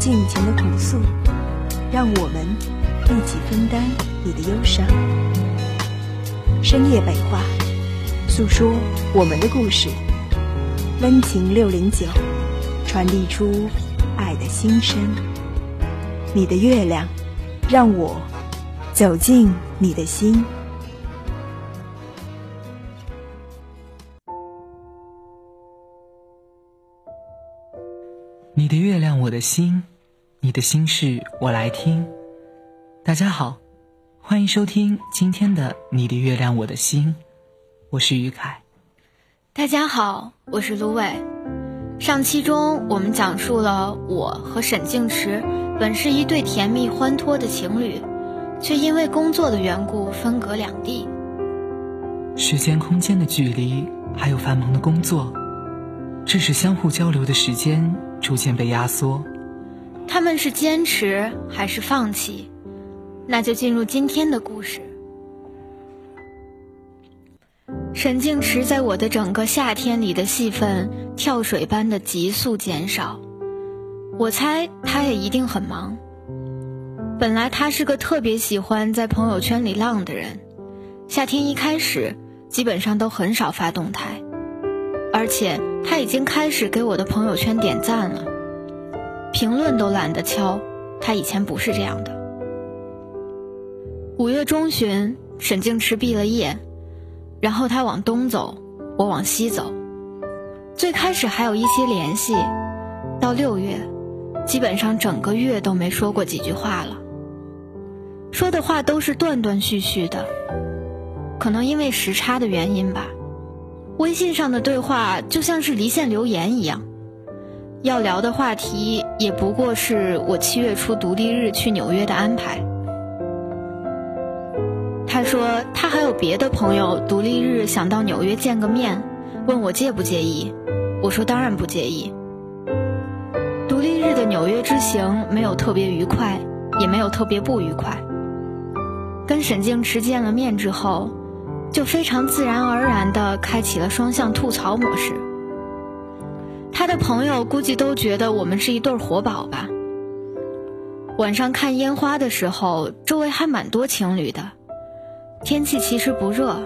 尽情的哭诉，让我们一起分担你的忧伤。深夜北话，诉说我们的故事。温情六零九，传递出爱的心声。你的月亮，让我走进你的心。你的月亮，我的心，你的心事我来听。大家好，欢迎收听今天的《你的月亮我的心》，我是于凯。大家好，我是芦苇。上期中我们讲述了我和沈静池本是一对甜蜜欢脱的情侣，却因为工作的缘故分隔两地。时间、空间的距离，还有繁忙的工作，致使相互交流的时间逐渐被压缩。他们是坚持还是放弃？那就进入今天的故事。沈静池在我的整个夏天里的戏份跳水般的急速减少，我猜他也一定很忙。本来他是个特别喜欢在朋友圈里浪的人，夏天一开始基本上都很少发动态，而且他已经开始给我的朋友圈点赞了，评论都懒得敲。他以前不是这样的。五月中旬，沈静池毕了业。然后他往东走，我往西走。最开始还有一些联系，到六月，基本上整个月都没说过几句话了。说的话都是断断续续的，可能因为时差的原因吧。微信上的对话就像是离线留言一样，要聊的话题也不过是我七月初独立日去纽约的安排。他说他还有别的朋友，独立日想到纽约见个面，问我介不介意。我说当然不介意。独立日的纽约之行没有特别愉快，也没有特别不愉快。跟沈静池见了面之后，就非常自然而然地开启了双向吐槽模式。他的朋友估计都觉得我们是一对活宝吧。晚上看烟花的时候，周围还蛮多情侣的。天气其实不热，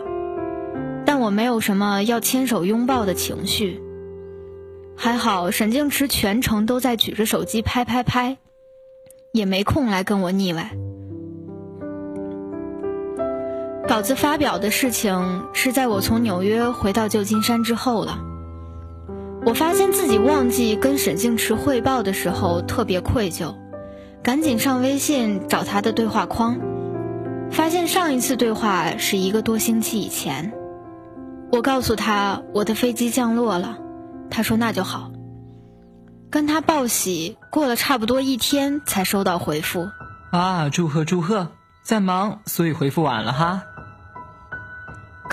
但我没有什么要牵手拥抱的情绪。还好沈静池全程都在举着手机拍拍拍，也没空来跟我腻歪。稿子发表的事情是在我从纽约回到旧金山之后了。我发现自己忘记跟沈静池汇报的时候特别愧疚，赶紧上微信找他的对话框。发现上一次对话是一个多星期以前，我告诉他我的飞机降落了，他说那就好。跟他报喜，过了差不多一天才收到回复。啊，祝贺祝贺，在忙所以回复晚了哈。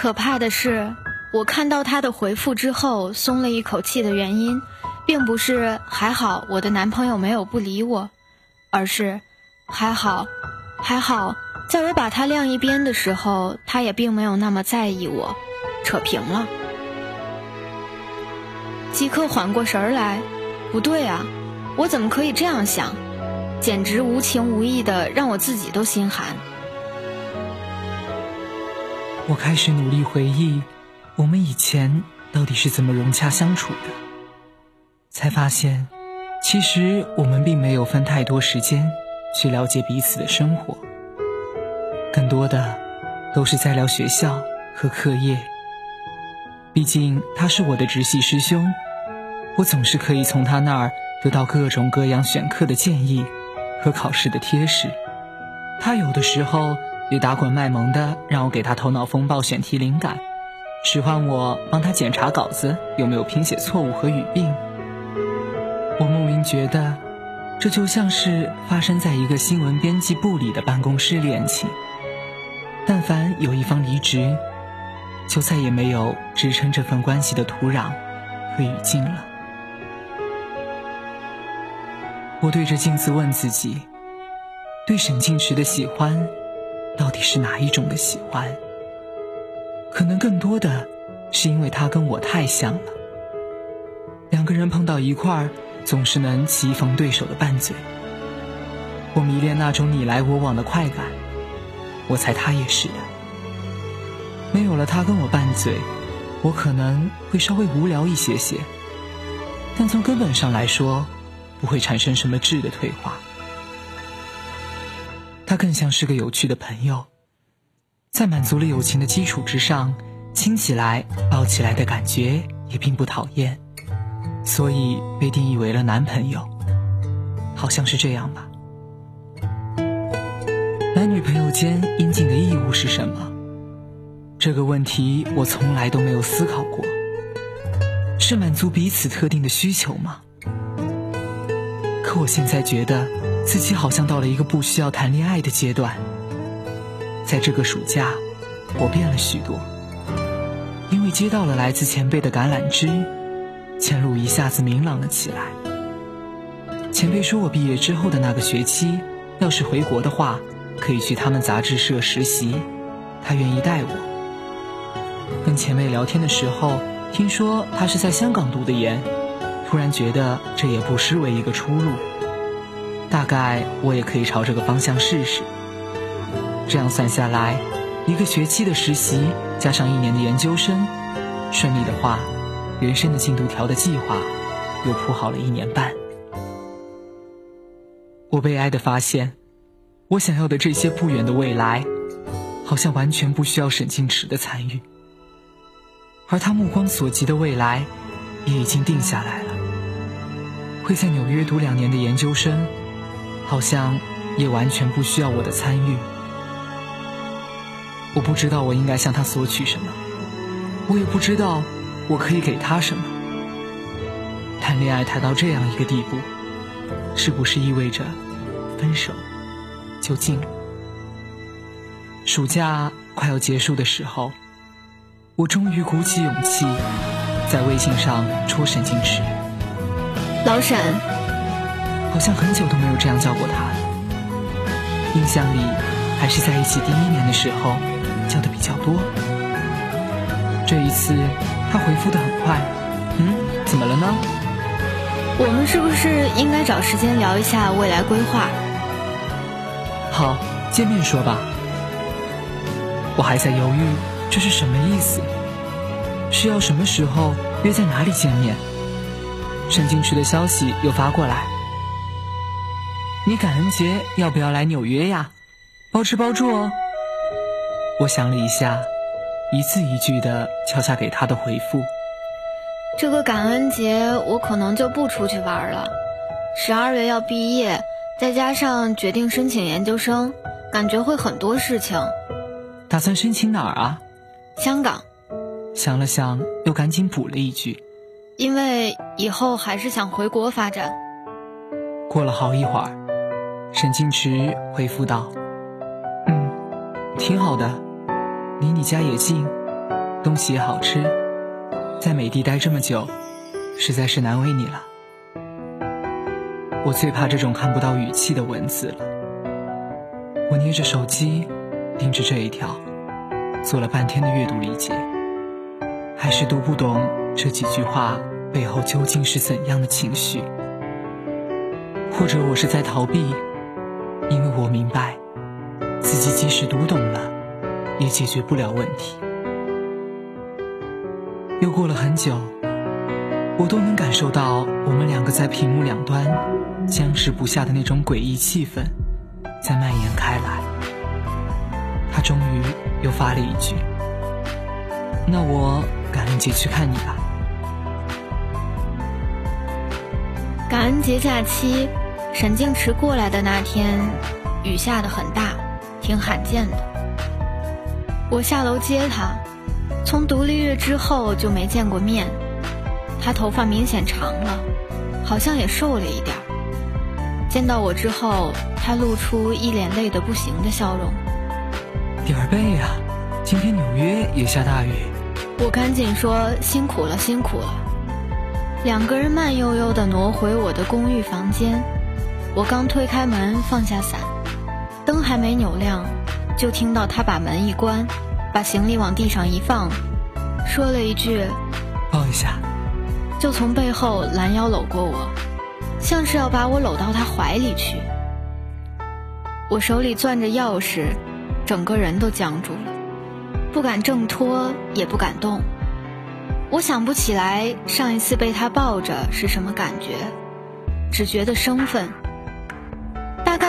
可怕的是，我看到他的回复之后松了一口气的原因，并不是还好我的男朋友没有不理我，而是还好，还好。在我把他晾一边的时候，他也并没有那么在意我，扯平了。即刻缓过神儿来，不对啊，我怎么可以这样想？简直无情无义的，让我自己都心寒。我开始努力回忆，我们以前到底是怎么融洽相处的，才发现，其实我们并没有分太多时间去了解彼此的生活。更多的都是在聊学校和课业。毕竟他是我的直系师兄，我总是可以从他那儿得到各种各样选课的建议和考试的贴士。他有的时候也打滚卖萌的让我给他头脑风暴选题灵感，使唤我帮他检查稿子有没有拼写错误和语病。我莫名觉得，这就像是发生在一个新闻编辑部里的办公室恋情。但凡有一方离职，就再也没有支撑这份关系的土壤和语境了。我对着镜子问自己：对沈静池的喜欢，到底是哪一种的喜欢？可能更多的是因为他跟我太像了。两个人碰到一块儿，总是能棋逢对手的拌嘴。我迷恋那种你来我往的快感，我猜他也是的。没有了他跟我拌嘴，我可能会稍微无聊一些些，但从根本上来说，不会产生什么质的退化。他更像是个有趣的朋友，在满足了友情的基础之上，亲起来、抱起来的感觉也并不讨厌。所以被定义为了男朋友，好像是这样吧。男女朋友间应尽的义务是什么？这个问题我从来都没有思考过。是满足彼此特定的需求吗？可我现在觉得自己好像到了一个不需要谈恋爱的阶段。在这个暑假，我变了许多，因为接到了来自前辈的橄榄枝。前路一下子明朗了起来。前辈说我毕业之后的那个学期，要是回国的话，可以去他们杂志社实习，他愿意带我。跟前辈聊天的时候，听说他是在香港读的研，突然觉得这也不失为一个出路。大概我也可以朝这个方向试试。这样算下来，一个学期的实习加上一年的研究生，顺利的话。人生的进度条的计划又铺好了一年半，我悲哀的发现，我想要的这些不远的未来，好像完全不需要沈静池的参与，而他目光所及的未来，也已经定下来了，会在纽约读两年的研究生，好像也完全不需要我的参与。我不知道我应该向他索取什么，我也不知道。我可以给他什么？谈恋爱谈到这样一个地步，是不是意味着分手就近了？暑假快要结束的时候，我终于鼓起勇气，在微信上戳沈静池。老沈，好像很久都没有这样叫过他。印象里，还是在一起第一年的时候叫的比较多。这一次。他回复的很快，嗯，怎么了呢？我们是不是应该找时间聊一下未来规划？好，见面说吧。我还在犹豫，这是什么意思？是要什么时候约在哪里见面？沈静池的消息又发过来，你感恩节要不要来纽约呀？包吃包住哦。我想了一下。一字一句的敲下给他的回复。这个感恩节我可能就不出去玩了，十二月要毕业，再加上决定申请研究生，感觉会很多事情。打算申请哪儿啊？香港。想了想，又赶紧补了一句：“因为以后还是想回国发展。”过了好一会儿，沈静池回复道：“嗯，挺好的。”离你家也近，东西也好吃，在美的待这么久，实在是难为你了。我最怕这种看不到语气的文字了。我捏着手机，盯着这一条，做了半天的阅读理解，还是读不懂这几句话背后究竟是怎样的情绪。或者我是在逃避，明白，自己即使读懂了。也解决不了问题。又过了很久，我都能感受到我们两个在屏幕两端僵持不下的那种诡异气氛在蔓延开来。他终于又发了一句：“那我感恩节去看你吧。”感恩节假期，沈静池过来的那天，雨下的很大，挺罕见的。我下楼接他，从独立日之后就没见过面。他头发明显长了，好像也瘦了一点见到我之后，他露出一脸累得不行的笑容。点儿背呀，今天纽约也下大雨。我赶紧说辛苦了，辛苦了。两个人慢悠悠地挪回我的公寓房间。我刚推开门，放下伞，灯还没扭亮，就听到他把门一关，把行李往地上一放，说了一句：“抱一下。”就从背后拦腰搂过我。像是要把我搂到他怀里去，我手里攥着钥匙，整个人都僵住了，不敢挣脱，也不敢动。我想不起来上一次被他抱着是什么感觉，只觉得生分。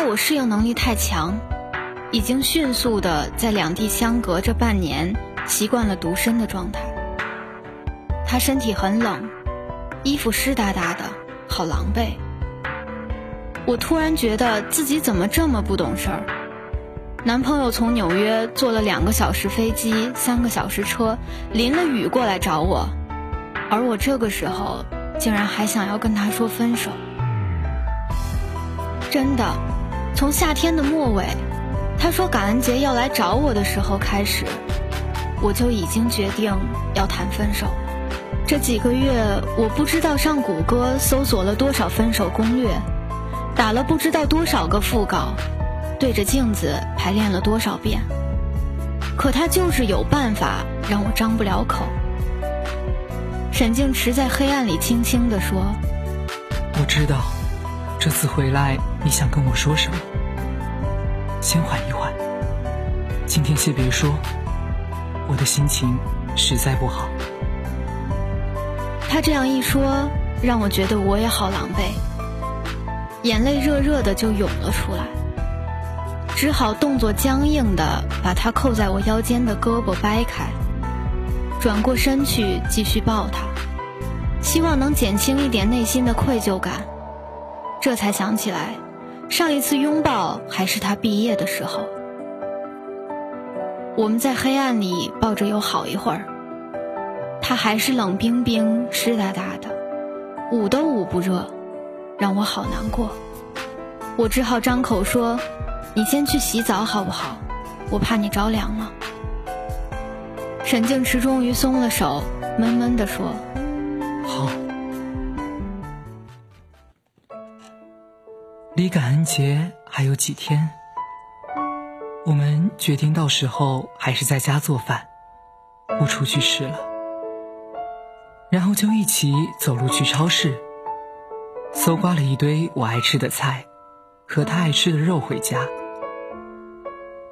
我适应能力太强，已经迅速的在两地相隔着半年，习惯了独身的状态。他身体很冷，衣服湿哒哒的。好狼狈！我突然觉得自己怎么这么不懂事儿。男朋友从纽约坐了两个小时飞机，三个小时车，淋了雨过来找我，而我这个时候竟然还想要跟他说分手。真的，从夏天的末尾，他说感恩节要来找我的时候开始，我就已经决定要谈分手。这几个月，我不知道上谷歌搜索了多少分手攻略，打了不知道多少个副稿，对着镜子排练了多少遍。可他就是有办法让我张不了口。沈静池在黑暗里轻轻地说：“我知道，这次回来你想跟我说什么。先缓一缓，今天先别说，我的心情实在不好。”他这样一说，让我觉得我也好狼狈，眼泪热热的就涌了出来，只好动作僵硬的把他扣在我腰间的胳膊掰开，转过身去继续抱他，希望能减轻一点内心的愧疚感。这才想起来，上一次拥抱还是他毕业的时候，我们在黑暗里抱着有好一会儿。他还是冷冰冰、湿哒哒的，捂都捂不热，让我好难过。我只好张口说：“你先去洗澡好不好？我怕你着凉了。”沈静池终于松了手，闷闷地说：“感恩节还有几天，我们决定到时候还是在家做饭，不出去吃了。然后就一起走路去超市，搜刮了一堆我爱吃的菜和他爱吃的肉回家。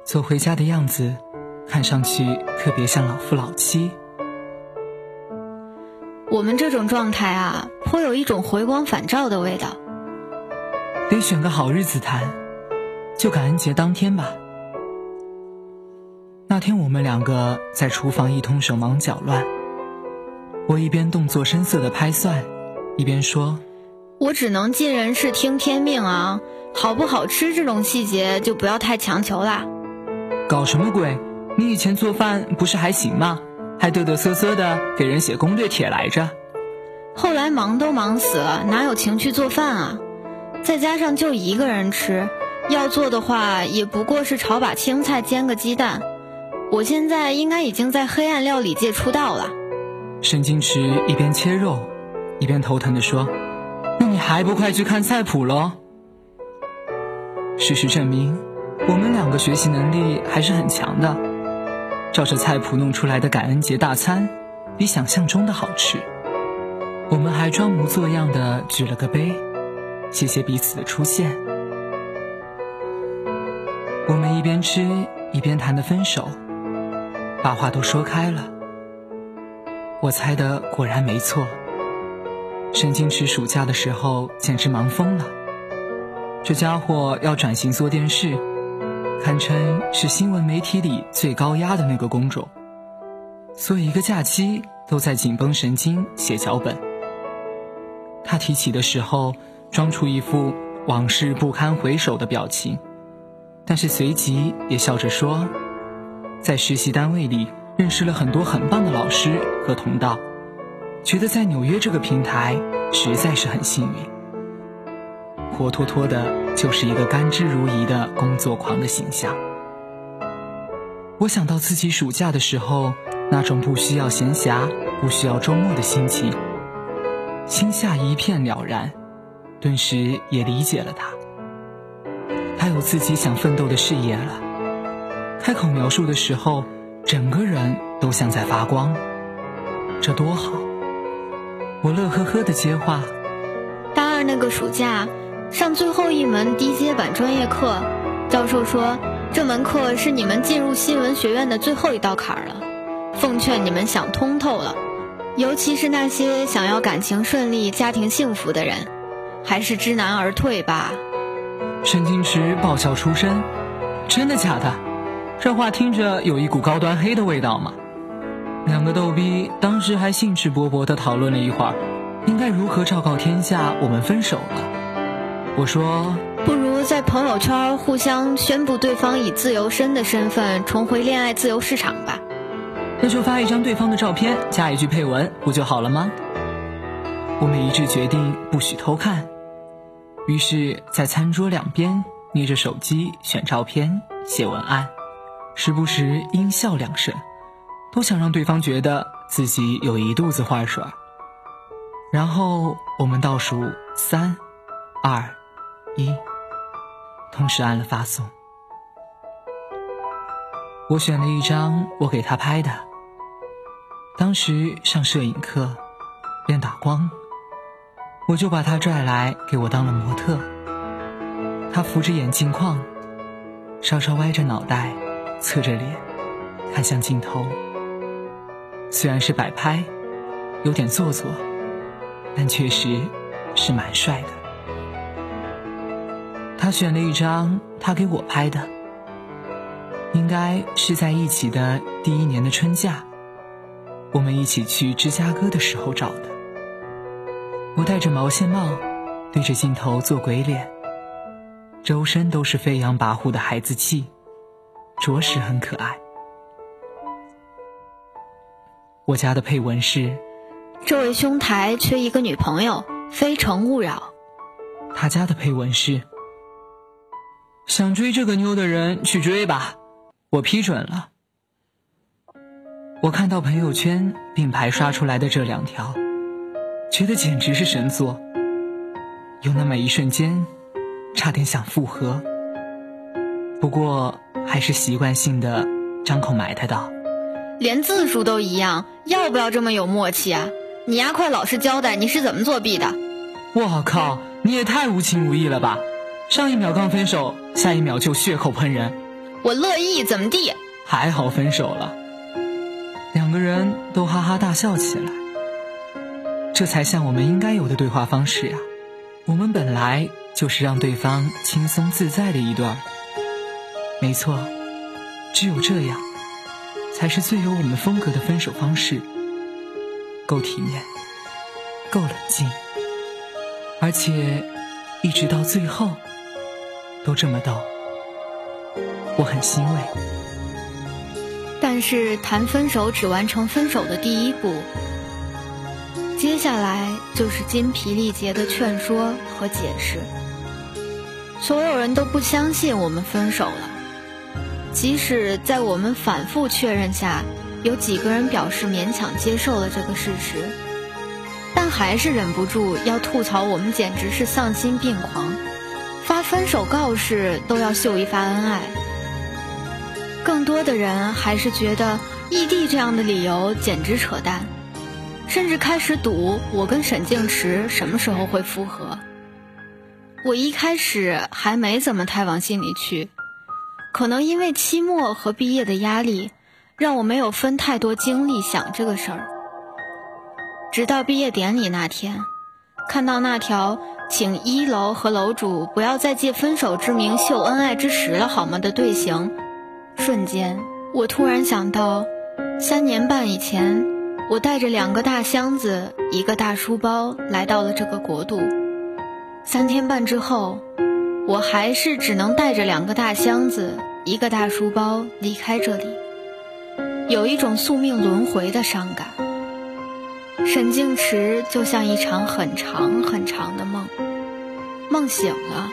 走回家的样子，看上去特别像老夫老妻。我们这种状态啊，颇有一种回光返照的味道。得选个好日子谈，就感恩节当天吧。那天我们两个在厨房一通手忙脚乱。我一边动作深色的拍蒜，一边说：“我只能尽人事听天命啊，好不好吃这种细节就不要太强求啦。”搞什么鬼？你以前做饭不是还行吗？还嘚嘚瑟瑟的给人写攻略帖来着。后来忙都忙死了，哪有情去做饭啊？再加上就一个人吃，要做的话也不过是炒把青菜、煎个鸡蛋。我现在应该已经在黑暗料理界出道了。沈金池一边切肉，一边头疼地说：“那你还不快去看菜谱喽？”事实证明，我们两个学习能力还是很强的。照着菜谱弄出来的感恩节大餐，比想象中的好吃。我们还装模作样的举了个杯，谢谢彼此的出现。我们一边吃一边谈的分手，把话都说开了。我猜的果然没错。沈金池暑假的时候简直忙疯了，这家伙要转型做电视，堪称是新闻媒体里最高压的那个工种，所以一个假期都在紧绷神经写脚本。他提起的时候，装出一副往事不堪回首的表情，但是随即也笑着说，在实习单位里。认识了很多很棒的老师和同道，觉得在纽约这个平台实在是很幸运。活脱脱的就是一个甘之如饴的工作狂的形象。我想到自己暑假的时候那种不需要闲暇、不需要周末的心情，心下一片了然，顿时也理解了他。他有自己想奋斗的事业了，开口描述的时候，整个人都像在发光，这多好！我乐呵呵的接话：“大二那个暑假。”上最后一门低阶版专业课，教授说这门课是你们进入新闻学院的最后一道坎儿了，奉劝你们想通透了，尤其是那些想要感情顺利、家庭幸福的人，还是知难而退吧。沈静池爆笑出声，真的假的？这话听着有一股高端黑的味道吗？两个逗逼当时还兴致勃勃地讨论了一会儿，应该如何昭告天下我们分手了。我说，不如在朋友圈互相宣布对方以自由身的身份重回恋爱自由市场吧。那就发一张对方的照片，加一句配文，不就好了吗？我们一致决定不许偷看，于是，在餐桌两边捏着手机选照片、写文案，时不时阴笑两声，都想让对方觉得自己有一肚子话说。然后我们倒数三、二。一，同时按了发送。我选了一张我给他拍的。当时上摄影课，练打光，我就把他拽来给我当了模特。他扶着眼镜框，稍稍歪着脑袋，侧着脸，看向镜头。虽然是摆拍，有点做作，但确实是蛮帅的。他选了一张他给我拍的，应该是在一起的第一年的春假，我们一起去芝加哥的时候照的。我戴着毛线帽，对着镜头做鬼脸，周身都是飞扬跋扈的孩子气，着实很可爱。我家的配文是：这位兄台缺一个女朋友，非诚勿扰。他家的配文是。想追这个妞的人去追吧，我批准了。我看到朋友圈并排刷出来的这两条，觉得简直是神作。有那么一瞬间，差点想复合，不过还是习惯性的张口埋汰道：“连字数都一样，要不要这么有默契啊？你丫快老实交代，你是怎么作弊的？”我靠，你也太无情无义了吧！上一秒刚分手，下一秒就血口喷人，我乐意怎么地？还好分手了，两个人都哈哈大笑起来，这才像我们应该有的对话方式呀。我们本来就是让对方轻松自在的一对儿，没错，只有这样，才是最有我们风格的分手方式，够体面，够冷静，而且一直到最后。都这么逗，我很欣慰。但是谈分手只完成分手的第一步，接下来就是精疲力竭的劝说和解释。所有人都不相信我们分手了，即使在我们反复确认下，有几个人表示勉强接受了这个事实，但还是忍不住要吐槽我们简直是丧心病狂。发分手告示都要秀一发恩爱，更多的人还是觉得异地这样的理由简直扯淡，甚至开始赌我跟沈静池什么时候会复合。我一开始还没怎么太往心里去，可能因为期末和毕业的压力，让我没有分太多精力想这个事儿。直到毕业典礼那天，看到那条。请一楼和楼主不要再借分手之名秀恩爱之时了，好吗？的队形，瞬间，我突然想到，三年半以前，我带着两个大箱子、一个大书包来到了这个国度。三天半之后，我还是只能带着两个大箱子、一个大书包离开这里，有一种宿命轮回的伤感。沈静池就像一场很长很长的梦，梦醒了，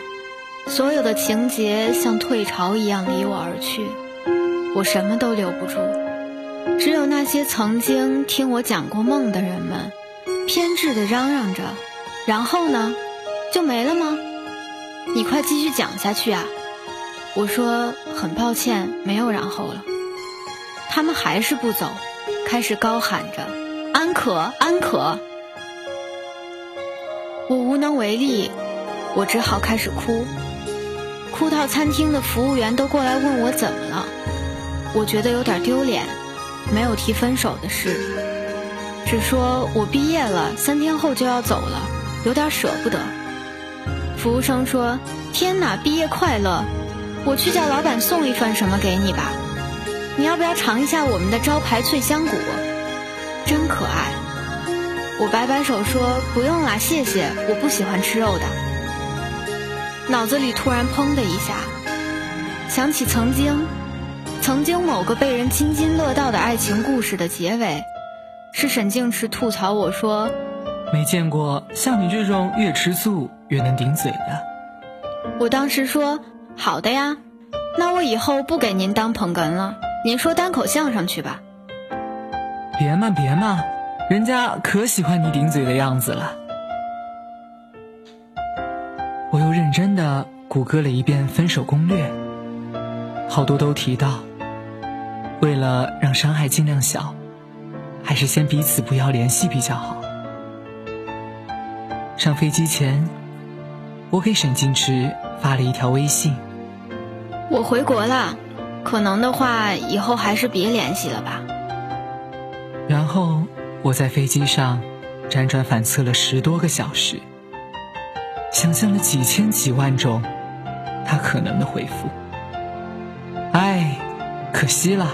所有的情节像退潮一样离我而去，我什么都留不住，只有那些曾经听我讲过梦的人们，偏执地嚷嚷着：“然后呢，就没了吗？你快继续讲下去啊！”我说：“很抱歉，没有然后了。”他们还是不走，开始高喊着：“安可，安可！”我无能为力。我只好开始哭，哭到餐厅的服务员都过来问我怎么了。我觉得有点丢脸，没有提分手的事，只说我毕业了，三天后就要走了，有点舍不得。服务生说：“天哪，毕业快乐！我去叫老板送一份什么给你吧。你要不要尝一下我们的招牌脆香骨？真可爱。”我摆摆手说：“不用啦，谢谢，我不喜欢吃肉的。”脑子里突然砰的一下，想起曾经，曾经某个被人津津乐道的爱情故事的结尾，是沈静池吐槽我说：“没见过像你这种越吃醋越能顶嘴的。”我当时说：“好的呀，那我以后不给您当捧哏了，您说单口相声去吧。”别嘛别嘛，人家可喜欢你顶嘴的样子了。我又认真的谷歌了一遍分手攻略，好多都提到，为了让伤害尽量小，还是先彼此不要联系比较好。上飞机前，我给沈静池发了一条微信：“我回国了，可能的话以后还是别联系了吧。”然后我在飞机上辗转反侧了十多个小时。想象了几千几万种他可能的回复，唉，可惜了，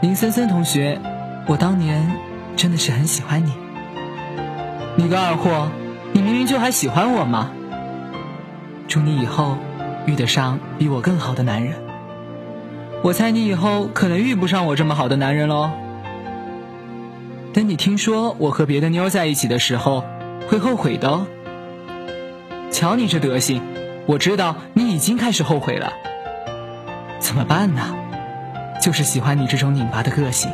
林森森同学，我当年真的是很喜欢你。你个二货，你明明就还喜欢我嘛！祝你以后遇得上比我更好的男人。我猜你以后可能遇不上我这么好的男人喽。等你听说我和别的妞在一起的时候。会后悔的哦。瞧你这德行，我知道你已经开始后悔了。怎么办呢？就是喜欢你这种拧巴的个性。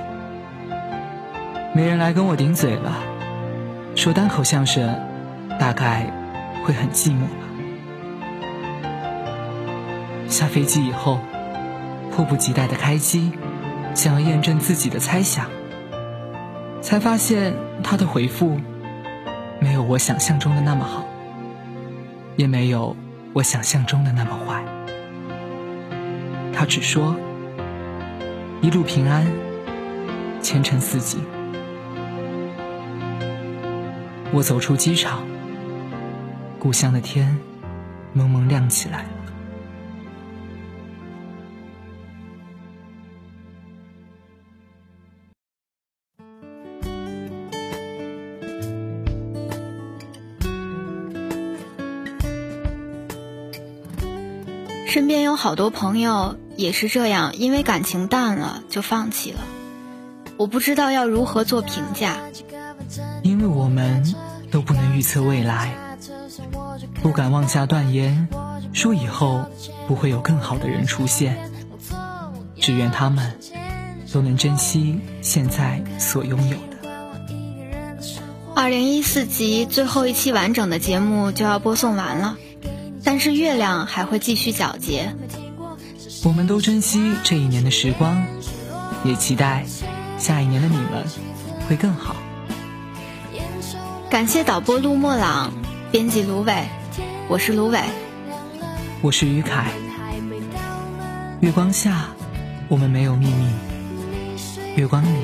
没人来跟我顶嘴了，说单口相声，大概会很寂寞吧。下飞机以后，迫不及待的开机，想要验证自己的猜想，才发现他的回复。没有我想象中的那么好，也没有我想象中的那么坏。他只说：“一路平安，前程似锦。”我走出机场，故乡的天蒙蒙亮起来。身边有好多朋友也是这样，因为感情淡了就放弃了。我不知道要如何做评价，因为我们都不能预测未来，不敢妄下断言，说以后不会有更好的人出现。只愿他们都能珍惜现在所拥有的。二零一四集最后一期完整的节目就要播送完了。但是月亮还会继续皎洁。我们都珍惜这一年的时光，也期待下一年的你们会更好。感谢导播陆墨朗，编辑芦苇，我是芦苇，我是于凯。月光下，我们没有秘密；月光里，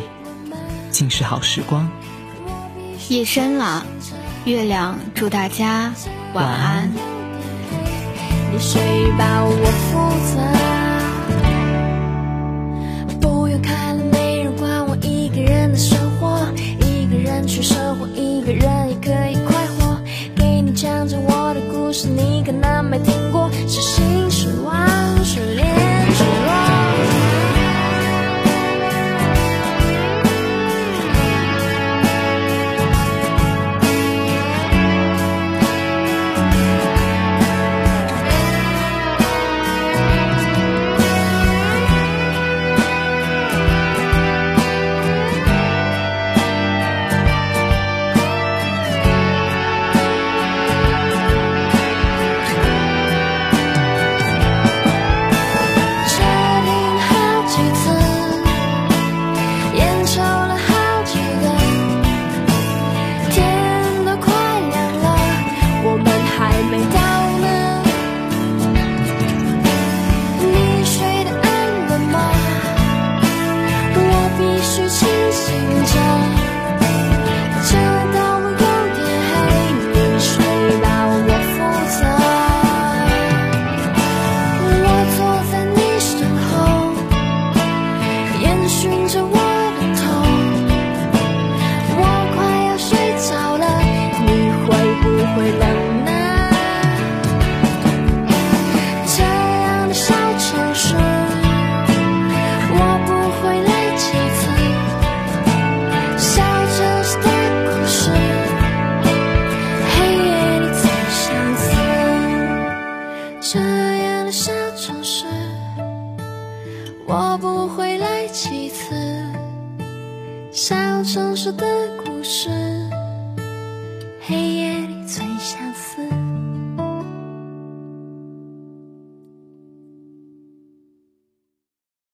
尽是好时光。夜深了，月亮祝大家晚安。你睡吧，我负责。去生活，一个人也可以快活。给你讲讲我的故事，你可能没听过，是心是忘，是恋。